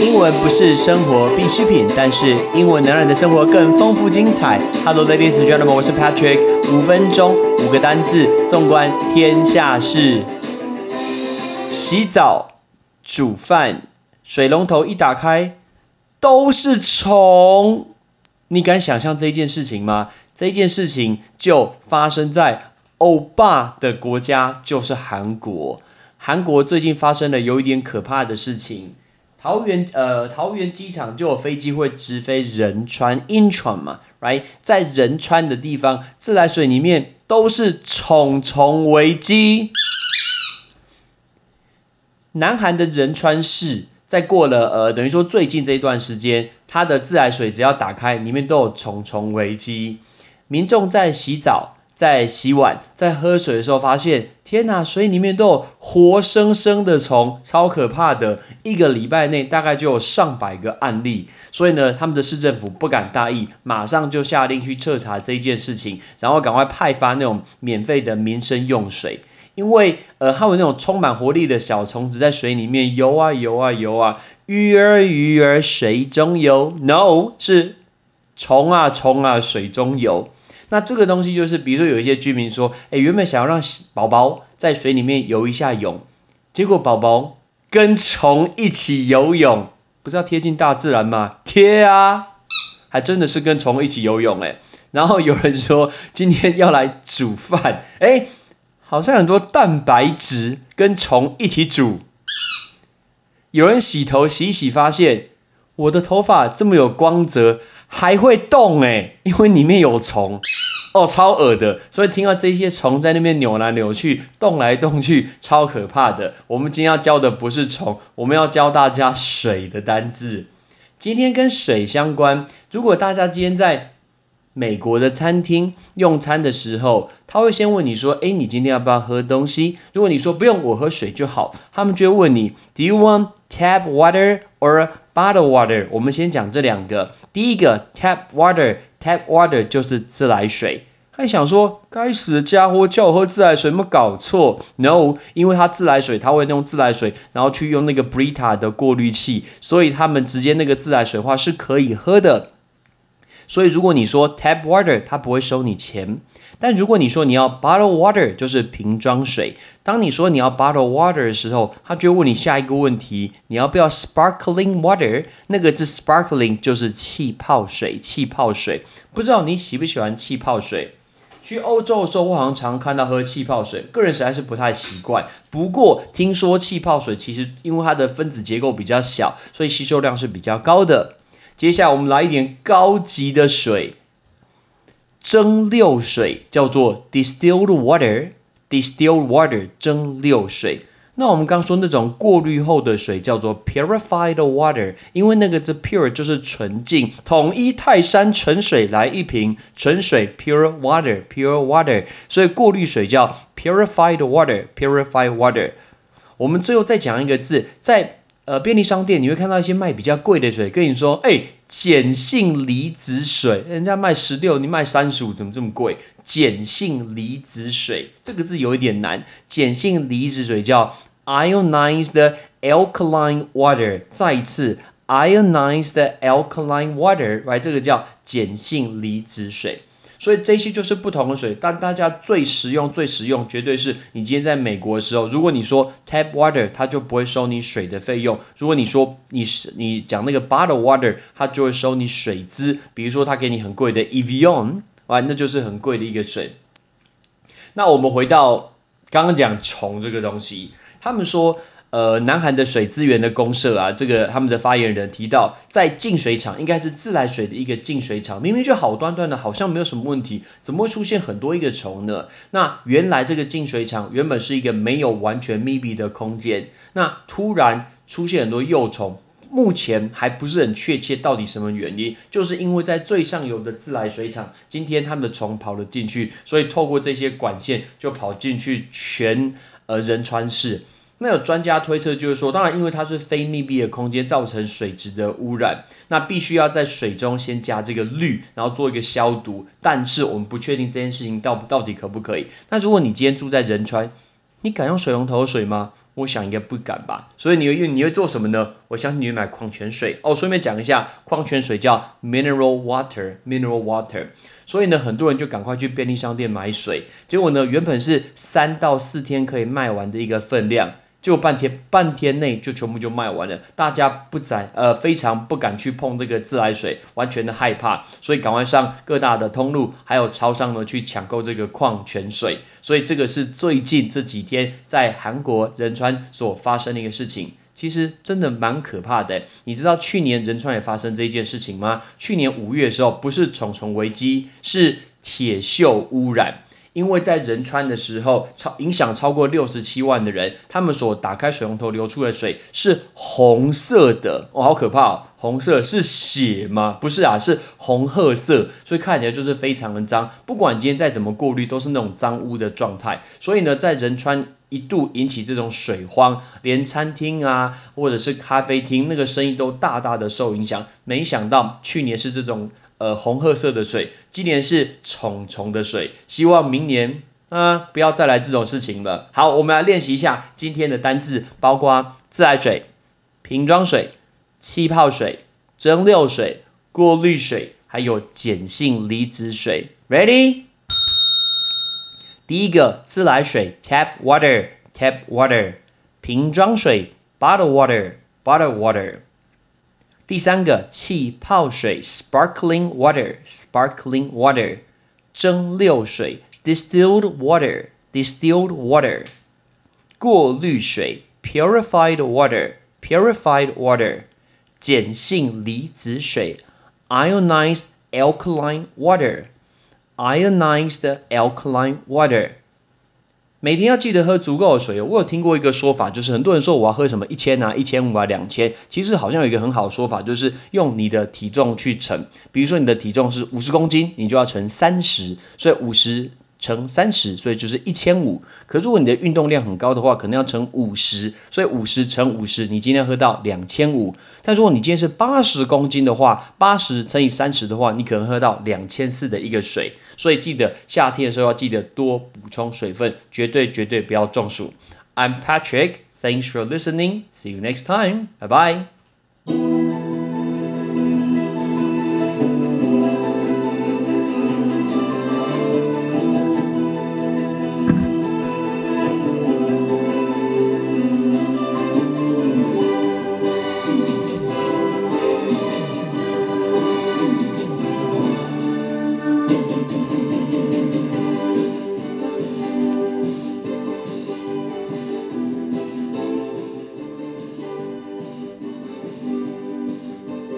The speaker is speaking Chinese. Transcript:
英文不是生活必需品，但是英文能让你的生活更丰富精彩。Hello, ladies and gentlemen，我是 Patrick。五分钟，五个单字，纵观天下事。洗澡、煮饭，水龙头一打开都是虫。你敢想象这件事情吗？这件事情就发生在欧巴的国家，就是韩国。韩国最近发生了有一点可怕的事情。桃园呃，桃园机场就有飞机会直飞仁川 （Incheon） 嘛，right？在仁川的地方，自来水里面都是虫虫危机。南韩的仁川市，在过了呃，等于说最近这一段时间，它的自来水只要打开，里面都有虫虫危机。民众在洗澡。在洗碗、在喝水的时候，发现天哪，水里面都有活生生的虫，超可怕的！一个礼拜内大概就有上百个案例，所以呢，他们的市政府不敢大意，马上就下令去彻查这件事情，然后赶快派发那种免费的民生用水，因为呃，还有那种充满活力的小虫子在水里面游啊游啊游啊，鱼儿鱼儿水中游，no 是虫啊虫啊水中游。那这个东西就是，比如说有一些居民说，哎，原本想要让宝宝在水里面游一下泳，结果宝宝跟虫一起游泳，不是要贴近大自然吗？贴啊，还真的是跟虫一起游泳哎。然后有人说今天要来煮饭，哎，好像很多蛋白质跟虫一起煮。有人洗头洗洗发现，我的头发这么有光泽，还会动哎，因为里面有虫。哦，超恶的，所以听到这些虫在那边扭来扭去、动来动去，超可怕的。我们今天要教的不是虫，我们要教大家水的单字。今天跟水相关。如果大家今天在美国的餐厅用餐的时候，他会先问你说：“哎，你今天要不要喝东西？”如果你说不用，我喝水就好，他们就会问你：“Do you want tap water or bottled water？” 我们先讲这两个。第一个 tap water。Tap water 就是自来水，还想说该死的家伙叫我喝自来水，有没有搞错？No，因为它自来水，他会用自来水，然后去用那个 Brita 的过滤器，所以他们直接那个自来水话是可以喝的。所以如果你说 Tap water，他不会收你钱。但如果你说你要 bottle water，就是瓶装水。当你说你要 bottle water 的时候，他就问你下一个问题：你要不要 sparkling water？那个字 sparkling 就是气泡水，气泡水。不知道你喜不喜欢气泡水？去欧洲的时候，我好像常看到喝气泡水，个人实在是不太习惯。不过听说气泡水其实因为它的分子结构比较小，所以吸收量是比较高的。接下来我们来一点高级的水。蒸馏水叫做 distilled water，distilled water 蒸馏水。那我们刚说那种过滤后的水叫做 purified water，因为那个字 pure 就是纯净。统一泰山纯水来一瓶纯水 pure water，pure water，所以过滤水叫 purified water，purified water。我们最后再讲一个字，在。呃，便利商店你会看到一些卖比较贵的水，跟你说，哎，碱性离子水，人家卖十六，你卖三十五，怎么这么贵？碱性离子水这个字有一点难，碱性离子水叫 ionized alkaline water，再一次 ionized alkaline water，right，这个叫碱性离子水。所以这些就是不同的水，但大家最实用、最实用，绝对是你今天在美国的时候，如果你说 tap water，它就不会收你水的费用；如果你说你你讲那个 bottle water，它就会收你水资。比如说它给你很贵的 Evian，啊，那就是很贵的一个水。那我们回到刚刚讲虫这个东西，他们说。呃，南韩的水资源的公社啊，这个他们的发言人提到，在净水厂应该是自来水的一个净水厂，明明就好端端的，好像没有什么问题，怎么会出现很多一个虫呢？那原来这个净水厂原本是一个没有完全密闭的空间，那突然出现很多幼虫，目前还不是很确切到底什么原因，就是因为在最上游的自来水厂，今天他们的虫跑了进去，所以透过这些管线就跑进去全呃仁川市。那有专家推测，就是说，当然，因为它是非密闭的空间，造成水质的污染，那必须要在水中先加这个氯，然后做一个消毒。但是我们不确定这件事情到到底可不可以。那如果你今天住在仁川，你敢用水龙头水吗？我想应该不敢吧。所以你会你会做什么呢？我相信你会买矿泉水哦。顺便讲一下，矿泉水叫 mineral water，mineral water。所以呢，很多人就赶快去便利商店买水，结果呢，原本是三到四天可以卖完的一个分量。就半天，半天内就全部就卖完了，大家不敢，呃，非常不敢去碰这个自来水，完全的害怕，所以赶快上各大的通路，还有超商呢去抢购这个矿泉水。所以这个是最近这几天在韩国仁川所发生的一个事情，其实真的蛮可怕的。你知道去年仁川也发生这一件事情吗？去年五月的时候，不是虫虫危机，是铁锈污染。因为在仁川的时候，超影响超过六十七万的人，他们所打开水龙头流出的水是红色的，哦，好可怕哦！红色是血吗？不是啊，是红褐色，所以看起来就是非常的脏。不管今天再怎么过滤，都是那种脏污的状态。所以呢，在仁川一度引起这种水荒，连餐厅啊，或者是咖啡厅，那个生意都大大的受影响。没想到去年是这种。呃，红褐色的水，今年是虫虫的水，希望明年啊不要再来这种事情了。好，我们来练习一下今天的单字，包括自来水、瓶装水、气泡水、蒸馏水、过滤水，还有碱性离子水。Ready？第一个自来水 tap water，tap water，瓶装水 bottle water，bottle water。第三个气泡水，sparkling water，sparkling water，蒸馏水，distilled water，distilled water，过滤水，purified water，purified water，碱性离子水，ionized alkaline water，ionized alkaline water。 每天要记得喝足够的水。我有听过一个说法，就是很多人说我要喝什么一千啊、一千五啊、两千，其实好像有一个很好的说法，就是用你的体重去乘。比如说你的体重是五十公斤，你就要乘三十，所以五十。乘三十，所以就是一千五。可如果你的运动量很高的话，可能要乘五十，所以五十乘五十，你今天喝到两千五。但如果你今天是八十公斤的话，八十乘以三十的话，你可能喝到两千四的一个水。所以记得夏天的时候要记得多补充水分，绝对绝对不要中暑。I'm Patrick. Thanks for listening. See you next time. Bye bye.